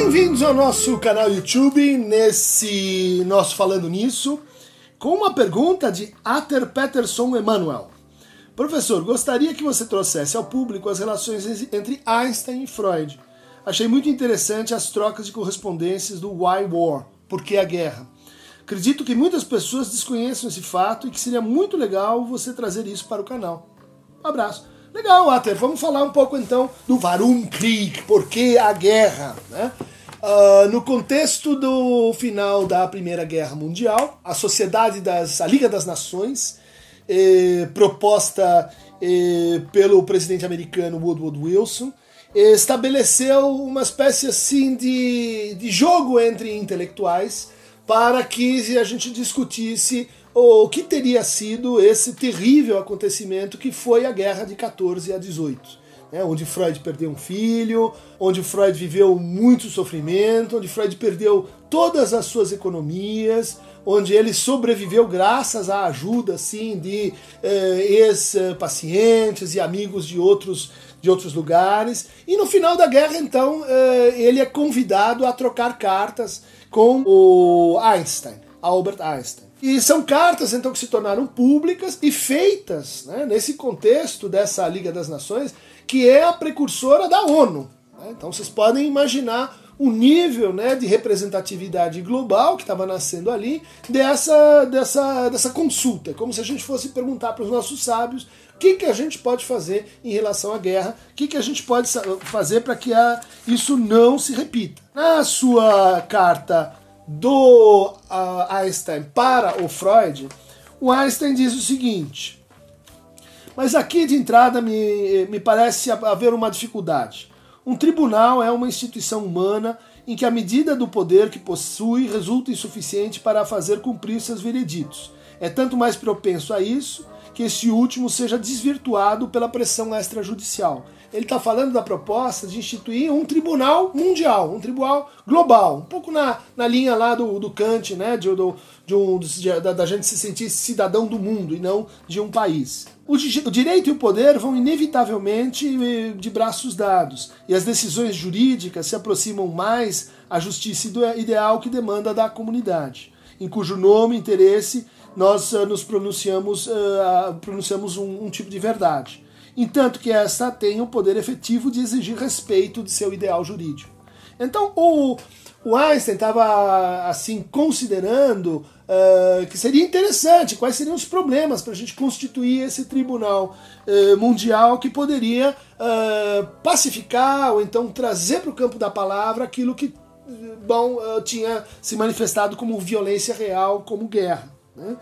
Bem-vindos ao nosso canal YouTube, nesse nosso Falando Nisso, com uma pergunta de Ater Peterson Emanuel. Professor, gostaria que você trouxesse ao público as relações entre Einstein e Freud. Achei muito interessante as trocas de correspondências do Why War, Por que a Guerra. Acredito que muitas pessoas desconheçam esse fato e que seria muito legal você trazer isso para o canal. Um abraço. Legal, Ater. Vamos falar um pouco então do Warum Krieg, por que a guerra, né? Uh, no contexto do final da Primeira Guerra Mundial, a Sociedade das a Liga das Nações, eh, proposta eh, pelo presidente americano Woodrow Wilson, eh, estabeleceu uma espécie assim de, de jogo entre intelectuais para que a gente discutisse o que teria sido esse terrível acontecimento que foi a guerra de 14 a 18. Né, onde Freud perdeu um filho, onde Freud viveu muito sofrimento, onde Freud perdeu todas as suas economias, onde ele sobreviveu graças à ajuda assim, de eh, ex-pacientes e amigos de outros, de outros lugares. E no final da guerra, então, eh, ele é convidado a trocar cartas com o Einstein, Albert Einstein. E são cartas então que se tornaram públicas e feitas né, nesse contexto dessa Liga das Nações, que é a precursora da ONU. Né? Então vocês podem imaginar o nível né, de representatividade global que estava nascendo ali dessa, dessa, dessa consulta. Como se a gente fosse perguntar para os nossos sábios o que, que a gente pode fazer em relação à guerra, o que, que a gente pode fazer para que a, isso não se repita. Na sua carta do uh, Einstein para o Freud, o Einstein diz o seguinte: Mas aqui de entrada me, me parece haver uma dificuldade. Um tribunal é uma instituição humana em que a medida do poder que possui resulta insuficiente para fazer cumprir seus vereditos. É tanto mais propenso a isso que esse último seja desvirtuado pela pressão extrajudicial. Ele está falando da proposta de instituir um tribunal mundial, um tribunal global, um pouco na, na linha lá do, do Kant, né, de, do, de um, de, da, da, gente se sentir cidadão do mundo e não de um país. O, o direito e o poder vão inevitavelmente eh, de braços dados, e as decisões jurídicas se aproximam mais à justiça ideal que demanda da comunidade, em cujo nome interesse nós uh, nos pronunciamos, uh, pronunciamos um, um, tipo de verdade. Entanto que esta tem o poder efetivo de exigir respeito de seu ideal jurídico. Então o, o Einstein estava assim considerando uh, que seria interessante quais seriam os problemas para a gente constituir esse tribunal mundial que poderia pacificar ou então trazer para o campo da palavra aquilo que bom tinha se manifestado como violência real, como guerra. Né?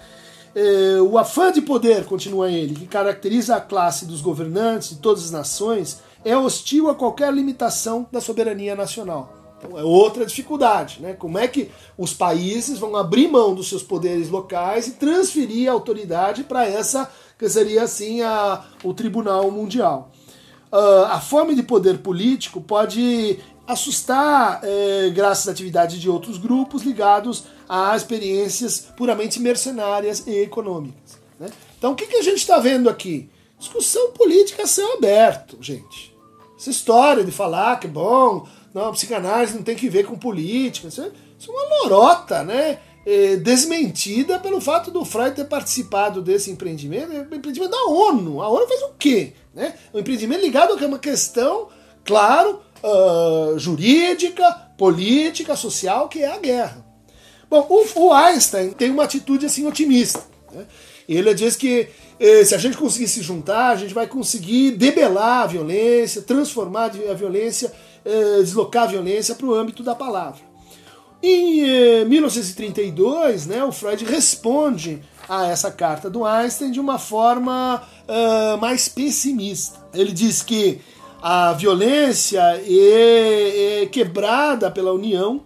É, o afã de poder, continua ele, que caracteriza a classe dos governantes de todas as nações, é hostil a qualquer limitação da soberania nacional. Então é outra dificuldade, né? Como é que os países vão abrir mão dos seus poderes locais e transferir a autoridade para essa que seria assim a, o Tribunal Mundial? Uh, a fome de poder político pode assustar é, graças à atividade de outros grupos ligados a experiências puramente mercenárias e econômicas. Né? Então o que, que a gente está vendo aqui? Discussão política a céu aberto, gente. Essa história de falar que, bom, não, psicanálise não tem que ver com política, isso é, isso é uma lorota, né? É, desmentida pelo fato do Freud ter participado desse empreendimento, é empreendimento da ONU. A ONU faz o quê? Né? Um empreendimento ligado a uma questão, claro, uh, jurídica, política, social, que é a guerra. Bom, o, o Einstein tem uma atitude assim otimista. Né? Ele diz que eh, se a gente conseguir se juntar, a gente vai conseguir debelar a violência, transformar a violência, eh, deslocar a violência para o âmbito da palavra. Em eh, 1932, né, o Freud responde a essa carta do Einstein de uma forma uh, mais pessimista. Ele diz que a violência é, é quebrada pela união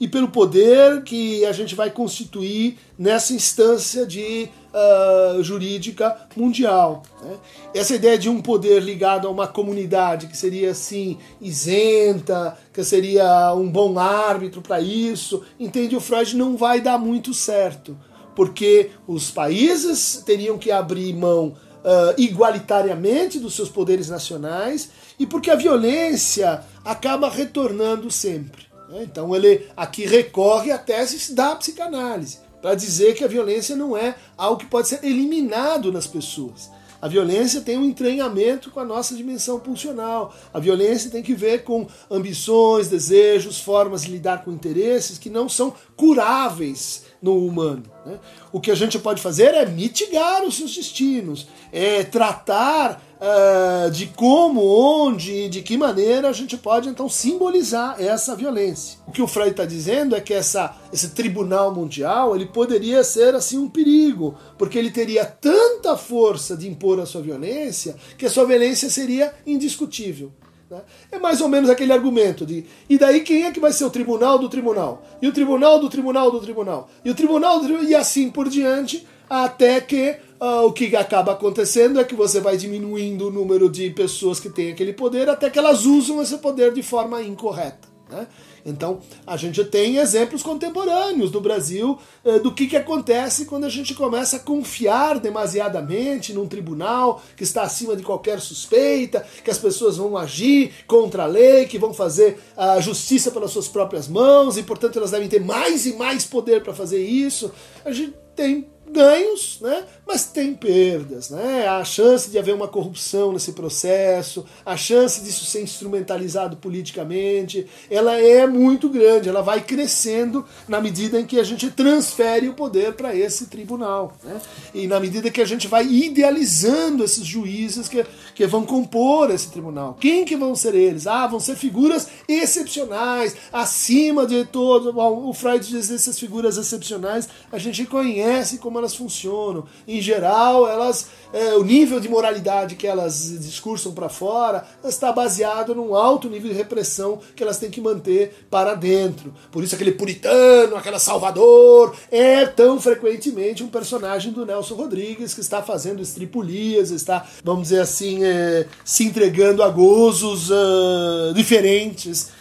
e pelo poder que a gente vai constituir nessa instância de uh, jurídica mundial. Né? Essa ideia de um poder ligado a uma comunidade que seria assim isenta, que seria um bom árbitro para isso, entende o Freud não vai dar muito certo, porque os países teriam que abrir mão uh, igualitariamente dos seus poderes nacionais e porque a violência acaba retornando sempre. Né? Então ele aqui recorre a teses da psicanálise para dizer que a violência não é algo que pode ser eliminado nas pessoas. A violência tem um entranhamento com a nossa dimensão pulsional. A violência tem que ver com ambições, desejos, formas de lidar com interesses que não são curáveis no humano. Né? O que a gente pode fazer é mitigar os seus destinos, é tratar uh, de como, onde, de que maneira a gente pode então simbolizar essa violência. O que o Freud está dizendo é que essa, esse tribunal mundial ele poderia ser assim um perigo, porque ele teria tanta força de impor a sua violência que a sua violência seria indiscutível. Né? É mais ou menos aquele argumento de e daí quem é que vai ser o tribunal do tribunal? E o tribunal do tribunal do tribunal? E o tribunal do e assim por diante, até que uh, o que acaba acontecendo é que você vai diminuindo o número de pessoas que têm aquele poder até que elas usam esse poder de forma incorreta. Né? Então, a gente tem exemplos contemporâneos do Brasil eh, do que, que acontece quando a gente começa a confiar demasiadamente num tribunal que está acima de qualquer suspeita, que as pessoas vão agir contra a lei, que vão fazer a justiça pelas suas próprias mãos e, portanto, elas devem ter mais e mais poder para fazer isso. A gente tem ganhos, né? mas tem perdas. Né? A chance de haver uma corrupção nesse processo, a chance disso ser instrumentalizado politicamente, ela é muito grande, ela vai crescendo na medida em que a gente transfere o poder para esse tribunal. Né? E na medida que a gente vai idealizando esses juízes que, que vão compor esse tribunal. Quem que vão ser eles? Ah, vão ser figuras excepcionais, acima de todos. Bom, o Freud diz essas figuras excepcionais, a gente conhece como elas funcionam. Em geral, elas, é, o nível de moralidade que elas discursam para fora está baseado num alto nível de repressão que elas têm que manter para dentro. Por isso aquele puritano, aquela salvador, é tão frequentemente um personagem do Nelson Rodrigues que está fazendo estripulias, está, vamos dizer assim, é, se entregando a gozos uh, diferentes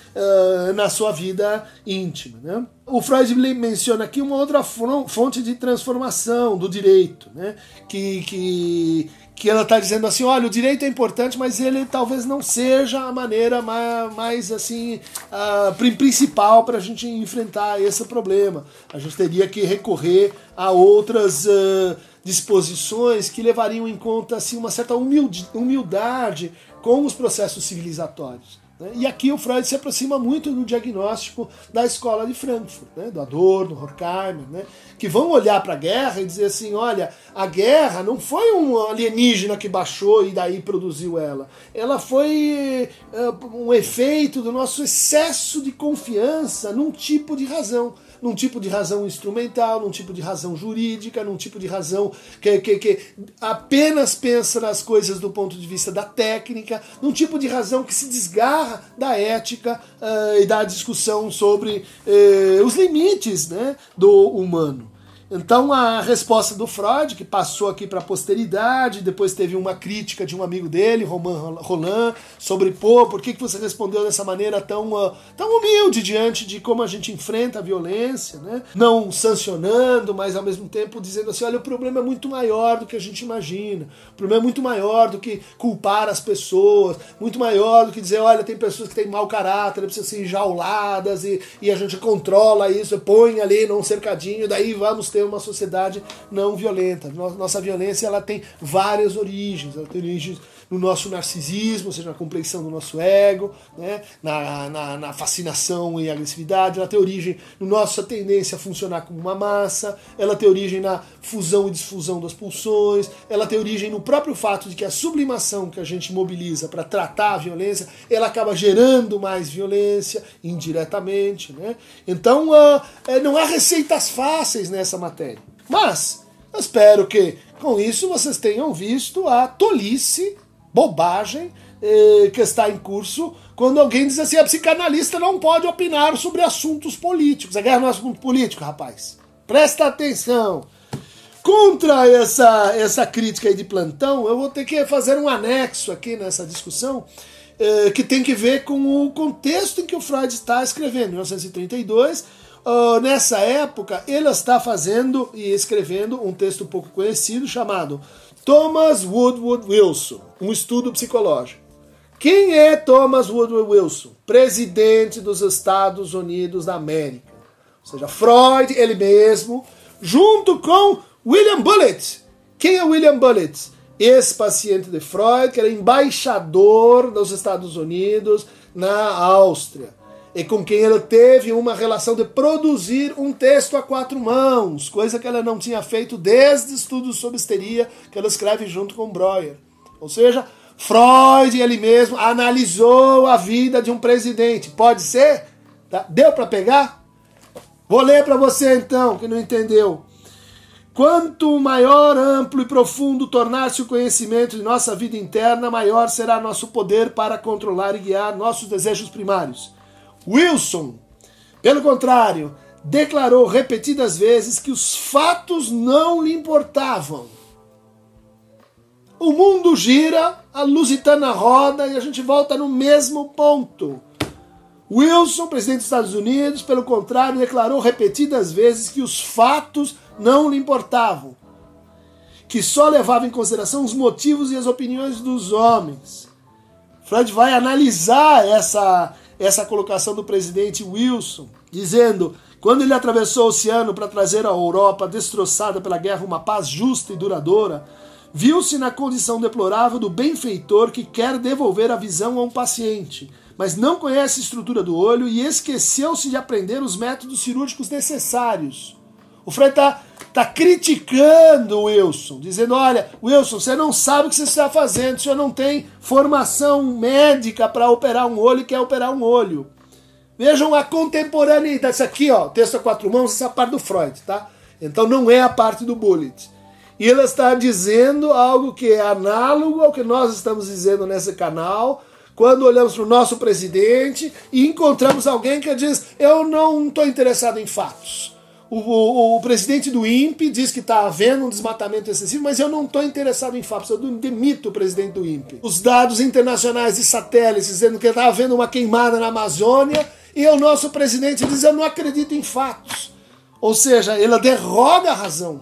na sua vida íntima. Né? O Freud menciona aqui uma outra fonte de transformação do direito, né? que, que, que ela está dizendo assim, olha, o direito é importante, mas ele talvez não seja a maneira mais, mais assim principal para a gente enfrentar esse problema. A gente teria que recorrer a outras uh, disposições que levariam em conta assim uma certa humildade com os processos civilizatórios. E aqui o Freud se aproxima muito do diagnóstico da escola de Frankfurt, né? do Adorno, do Horkheimer, né? que vão olhar para a guerra e dizer assim: olha, a guerra não foi um alienígena que baixou e daí produziu ela. Ela foi uh, um efeito do nosso excesso de confiança num tipo de razão num tipo de razão instrumental, num tipo de razão jurídica, num tipo de razão que, que, que apenas pensa nas coisas do ponto de vista da técnica, num tipo de razão que se desgarra da ética uh, e da discussão sobre uh, os limites né, do humano. Então a resposta do Freud, que passou aqui para a posteridade, depois teve uma crítica de um amigo dele, Roman Roland, sobre pô, por que, que você respondeu dessa maneira tão, uh, tão humilde diante de como a gente enfrenta a violência, né? Não sancionando, mas ao mesmo tempo dizendo assim, olha, o problema é muito maior do que a gente imagina. O problema é muito maior do que culpar as pessoas, muito maior do que dizer, olha, tem pessoas que têm mau caráter, precisam ser enjauladas e, e a gente controla isso, põe ali num cercadinho, daí vamos ter ter uma sociedade não violenta. Nossa violência ela tem várias origens. Ela tem origens no nosso narcisismo, ou seja, na complexão do nosso ego, né? na, na, na fascinação e agressividade. Ela tem origem na nossa tendência a funcionar como uma massa. Ela tem origem na fusão e desfusão das pulsões. Ela tem origem no próprio fato de que a sublimação que a gente mobiliza para tratar a violência, ela acaba gerando mais violência indiretamente. Né? Então, uh, não há receitas fáceis nessa matéria. Mas, eu espero que com isso vocês tenham visto a tolice, bobagem eh, que está em curso quando alguém diz assim: a psicanalista não pode opinar sobre assuntos políticos. A guerra não é assunto político, rapaz. Presta atenção. Contra essa, essa crítica aí de plantão, eu vou ter que fazer um anexo aqui nessa discussão eh, que tem que ver com o contexto em que o Freud está escrevendo, em 1932 Uh, nessa época, ele está fazendo e escrevendo um texto pouco conhecido chamado Thomas Woodward Wilson, um estudo psicológico. Quem é Thomas Woodrow Wilson? Presidente dos Estados Unidos da América. Ou seja, Freud, ele mesmo, junto com William Bullitt. Quem é William Bullitt? Ex-paciente de Freud, que era embaixador dos Estados Unidos na Áustria. E com quem ele teve uma relação de produzir um texto a quatro mãos, coisa que ela não tinha feito desde estudos sobre histeria, que ela escreve junto com Breuer. Ou seja, Freud, ele mesmo, analisou a vida de um presidente. Pode ser? Tá? Deu para pegar? Vou ler para você então, que não entendeu. Quanto maior, amplo e profundo tornar-se o conhecimento de nossa vida interna, maior será nosso poder para controlar e guiar nossos desejos primários. Wilson, pelo contrário, declarou repetidas vezes que os fatos não lhe importavam o mundo gira, a lusitana roda e a gente volta no mesmo ponto. Wilson, presidente dos Estados Unidos, pelo contrário, declarou repetidas vezes que os fatos não lhe importavam, que só levava em consideração os motivos e as opiniões dos homens. Freud vai analisar essa, essa colocação do presidente Wilson, dizendo: quando ele atravessou o oceano para trazer à Europa, destroçada pela guerra, uma paz justa e duradoura, viu-se na condição deplorável do benfeitor que quer devolver a visão a um paciente, mas não conhece a estrutura do olho e esqueceu-se de aprender os métodos cirúrgicos necessários. O Freud está tá criticando o Wilson, dizendo: olha, Wilson, você não sabe o que você está fazendo, senhor não tem formação médica para operar um olho e quer operar um olho. Vejam a contemporaneidade. Isso aqui, ó, texto a quatro mãos, essa é a parte do Freud, tá? Então não é a parte do Bullet. E ela está dizendo algo que é análogo ao que nós estamos dizendo nesse canal, quando olhamos para o nosso presidente e encontramos alguém que diz: Eu não estou interessado em fatos. O, o, o, presidente do INPE diz que está havendo um desmatamento excessivo, mas eu não estou interessado em fatos, eu demito o presidente do INPE. Os dados internacionais de satélites dizendo que está havendo uma queimada na Amazônia, e o nosso presidente diz: Eu não acredito em fatos. Ou seja, ele derroga a razão.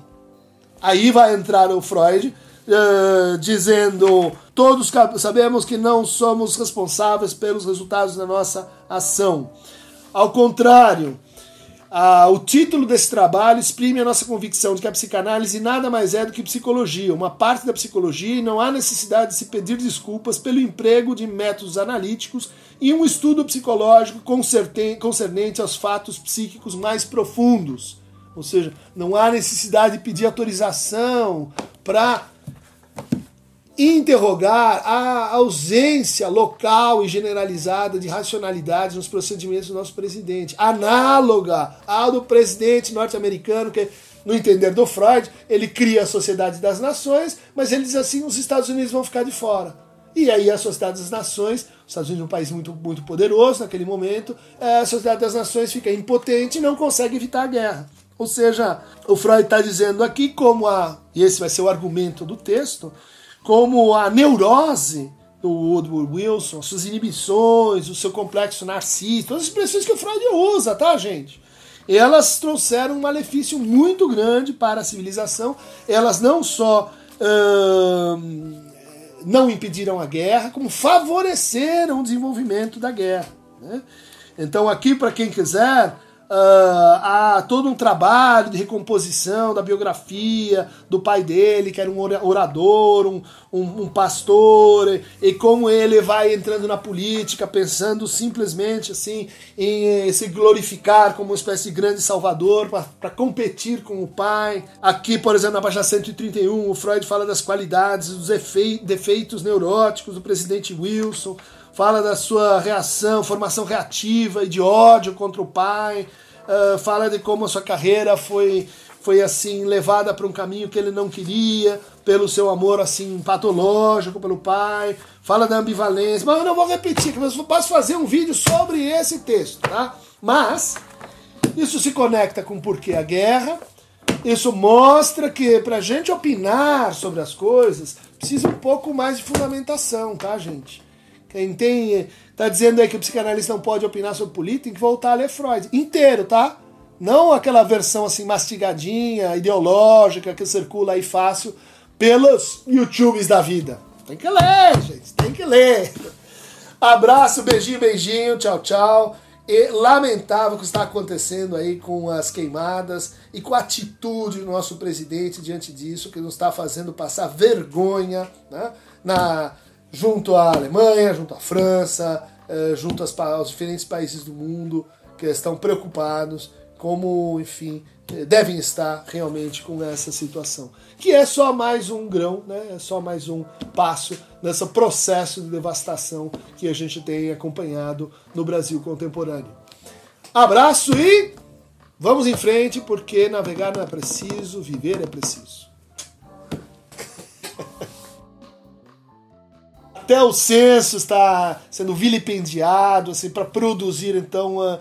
Aí vai entrar o Freud uh, dizendo: todos sabemos que não somos responsáveis pelos resultados da nossa ação. Ao contrário, uh, o título desse trabalho exprime a nossa convicção de que a psicanálise nada mais é do que psicologia, uma parte da psicologia, e não há necessidade de se pedir desculpas pelo emprego de métodos analíticos e um estudo psicológico concernente aos fatos psíquicos mais profundos. Ou seja, não há necessidade de pedir autorização para interrogar a ausência local e generalizada de racionalidade nos procedimentos do nosso presidente, análoga ao do presidente norte-americano, que, no entender do Freud, ele cria a Sociedade das Nações, mas ele diz assim: os Estados Unidos vão ficar de fora. E aí a Sociedade das Nações, os Estados Unidos é um país muito, muito poderoso naquele momento, a Sociedade das Nações fica impotente e não consegue evitar a guerra. Ou seja, o Freud está dizendo aqui como a, e esse vai ser o argumento do texto, como a neurose do Woodward Wilson, suas inibições, o seu complexo narcisista, todas as expressões que o Freud usa, tá, gente? Elas trouxeram um malefício muito grande para a civilização. Elas não só hum, não impediram a guerra, como favoreceram o desenvolvimento da guerra. Né? Então, aqui, para quem quiser, Uh, todo um trabalho de recomposição da biografia do pai dele, que era um orador, um, um, um pastor, e, como ele vai entrando na política, pensando simplesmente assim em se glorificar como uma espécie de grande salvador para competir com o pai. Aqui, por exemplo, na página 131, o Freud fala das qualidades, dos defeitos neuróticos do presidente Wilson fala da sua reação, formação reativa e de ódio contra o pai, uh, fala de como a sua carreira foi, foi assim levada para um caminho que ele não queria, pelo seu amor assim patológico pelo pai, fala da ambivalência, mas eu não vou repetir, eu posso fazer um vídeo sobre esse texto, tá? Mas isso se conecta com por que a guerra, isso mostra que para a gente opinar sobre as coisas precisa um pouco mais de fundamentação, tá, gente? Quem tem. Tá dizendo aí que o psicanalista não pode opinar sobre política, tem que voltar a ler Freud. Inteiro, tá? Não aquela versão assim mastigadinha, ideológica, que circula aí fácil pelos YouTubes da vida. Tem que ler, gente, tem que ler. Abraço, beijinho, beijinho, tchau, tchau. E lamentável o que está acontecendo aí com as queimadas e com a atitude do nosso presidente diante disso, que nos está fazendo passar vergonha né, na, junto à Alemanha, junto à França, eh, junto aos, diferentes países do mundo que estão preocupados como, enfim, devem estar realmente com essa situação. Que é só mais um grão, né? é só mais um passo nesse processo de devastação que a gente tem acompanhado no Brasil contemporâneo. Abraço e vamos em frente, porque navegar não é preciso, viver é preciso. Até o censo está sendo vilipendiado assim, para produzir então uh,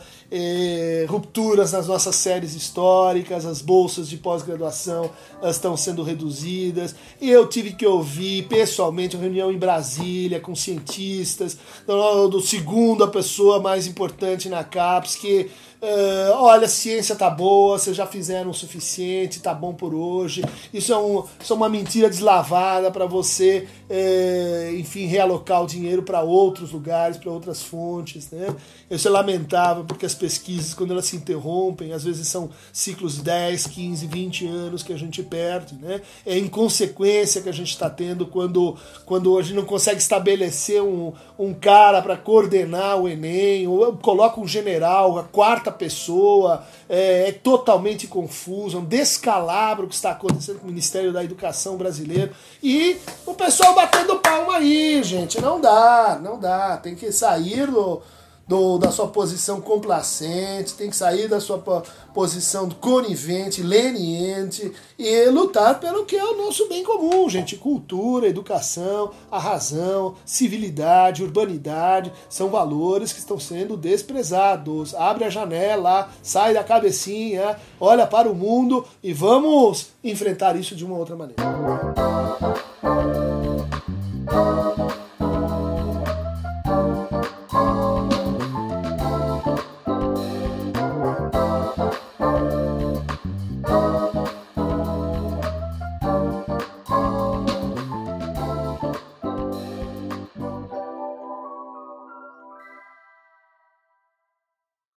rupturas nas nossas séries históricas, as bolsas de pós-graduação estão sendo reduzidas. E eu tive que ouvir pessoalmente uma reunião em Brasília com cientistas, do, do segundo a pessoa mais importante na CAPES, que Uh, olha, a ciência tá boa, vocês já fizeram o suficiente, tá bom por hoje. Isso é, um, isso é uma mentira deslavada para você, uh, enfim, realocar o dinheiro para outros lugares, para outras fontes. Né? Isso é lamentável porque as pesquisas, quando elas se interrompem, às vezes são ciclos 10, 15, 20 anos que a gente perde. Né? É inconsequência que a gente está tendo quando, quando a gente não consegue estabelecer um, um cara para coordenar o Enem, ou coloca um general, a quarta pessoa, é, é, totalmente confuso, é um descalabro que está acontecendo com o Ministério da Educação brasileiro. E o pessoal batendo palma aí, gente. Não dá, não dá. Tem que sair do do, da sua posição complacente, tem que sair da sua posição conivente, leniente e lutar pelo que é o nosso bem comum, gente. Cultura, educação, a razão, civilidade, urbanidade são valores que estão sendo desprezados. Abre a janela, sai da cabecinha, olha para o mundo e vamos enfrentar isso de uma outra maneira.